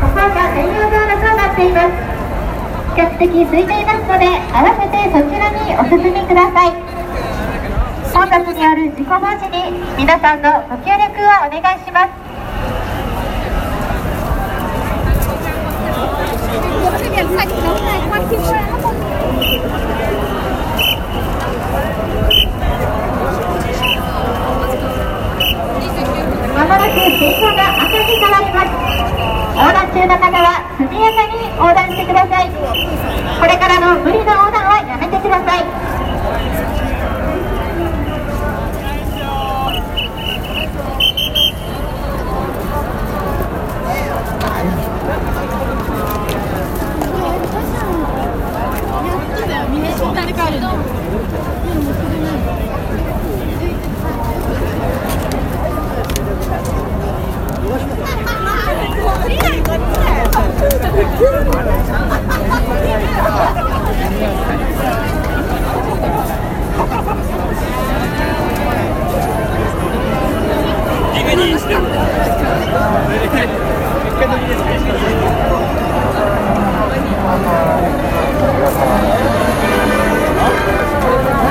ここが専用道路となっています。比較的空いていますので、合わせてそちらにお進みください。混雑による事故防止に皆さんのご協力をお願いします。cái biển sạch nóng này quan kim hoa nó không まもなく信号が赤に変わります。横断中の方は速やかに横断してください。これからの無理な横断はやめてください。みんな身体で帰るの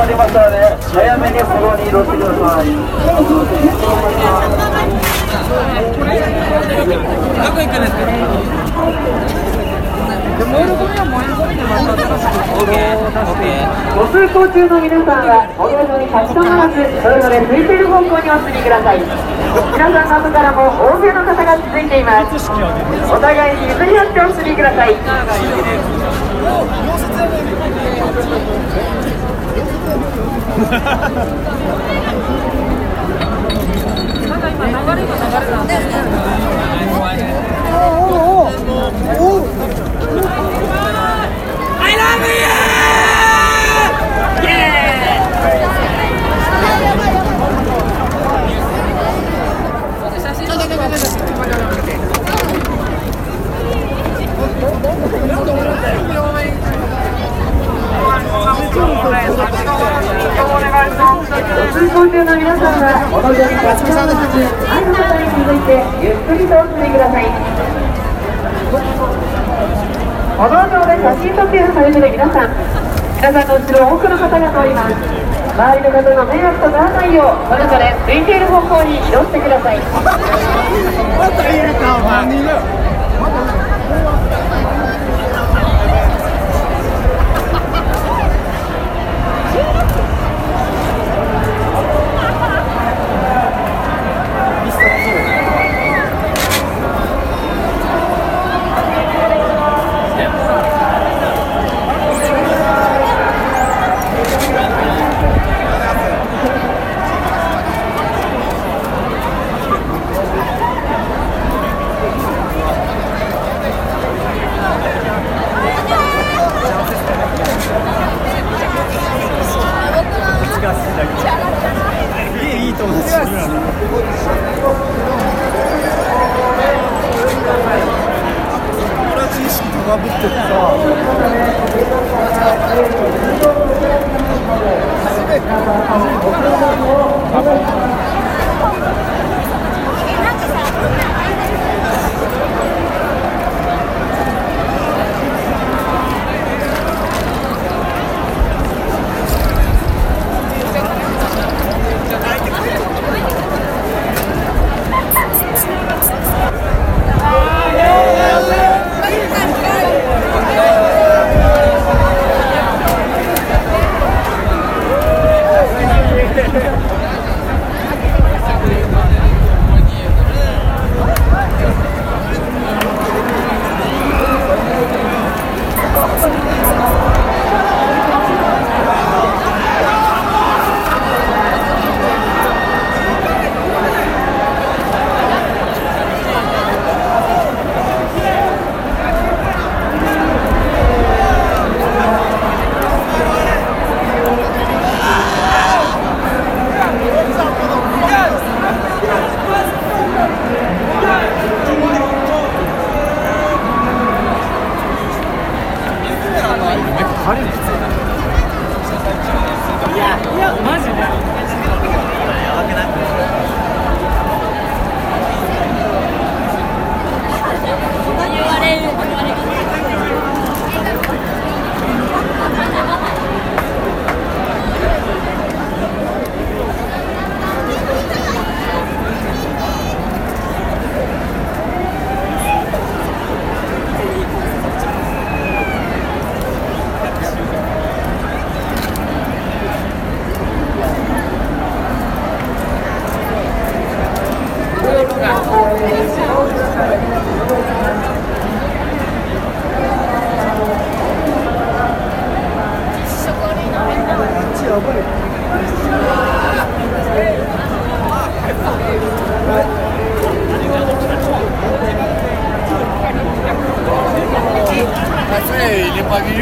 行中の皆さんに最終電車の時間につい。てお知らせします。JR 山手線外回り0時50分 JR 山手線外回り信号変わりましたので、早めに歩道に移動してください。ご通行中の皆さんは歩道上に立ち止まらずそれぞれ空いている方向にお進みください皆さんの後からも大勢の方が続いています。お互いに譲り合ってお進みください。ご通行中の皆さんはお望み立ち止まらず前の方に続いてゆっくりとお進みください歩道上で写真撮影をされている皆さん皆さんの後ろ多くの方が通ります周りの方の迷惑とならないようそれぞれ空いている方向に移動してください「からな。友達意識高ぶってるさ。て。初。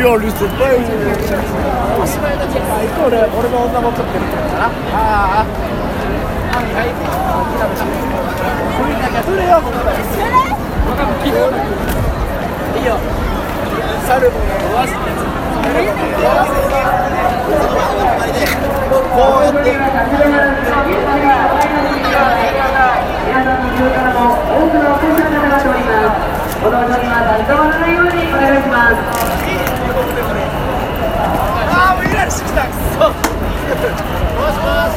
Est pas mignon, lui, c'est pas. おしまいだけか、イコール俺の女の子ってるってことかな。ああ。はい。はい。これだけ取れよ、ここで。い。い。よ。サルボのわして。やつやって。皆さんの後ろからも多くのお客さんががっております。この後には立ち止まらないようにお願いします。ああ、もうイライラしてきた。くそ。もしもし。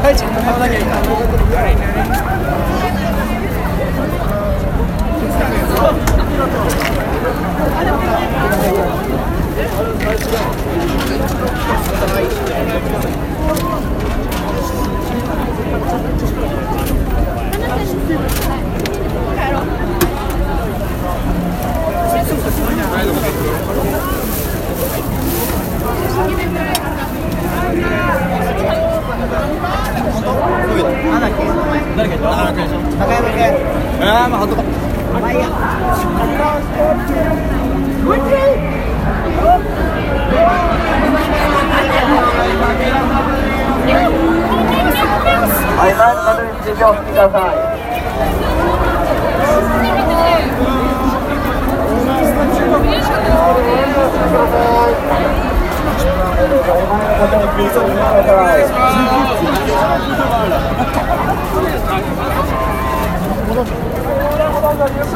はい、ちょっと買わなきゃいいな。ああ、まあ、ほんとか。はい、前の方に準備をして。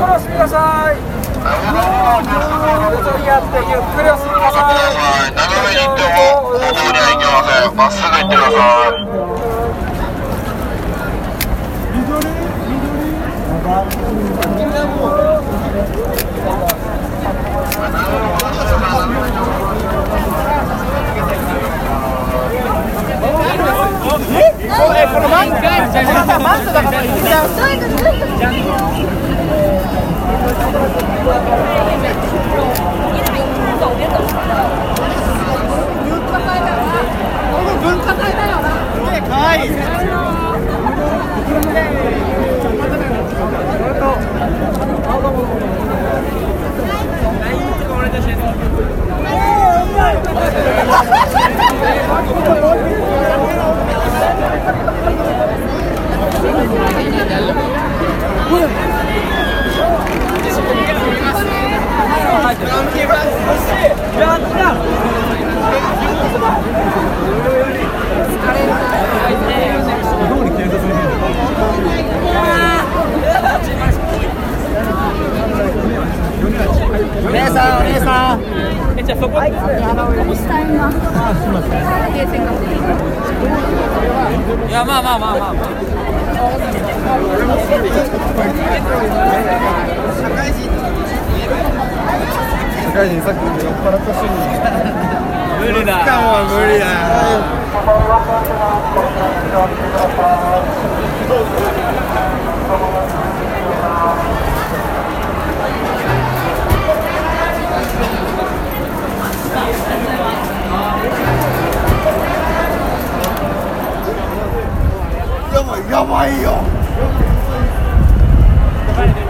お進みください。ゆっくり、お進みください。斜めに行っても方向には行けません。まっすぐ行ってください。お姉さん、お姉さん。いや、まあまあまあまあ。社会人さっき酔っ払ったし無理だ。もう無理だ。やばいやば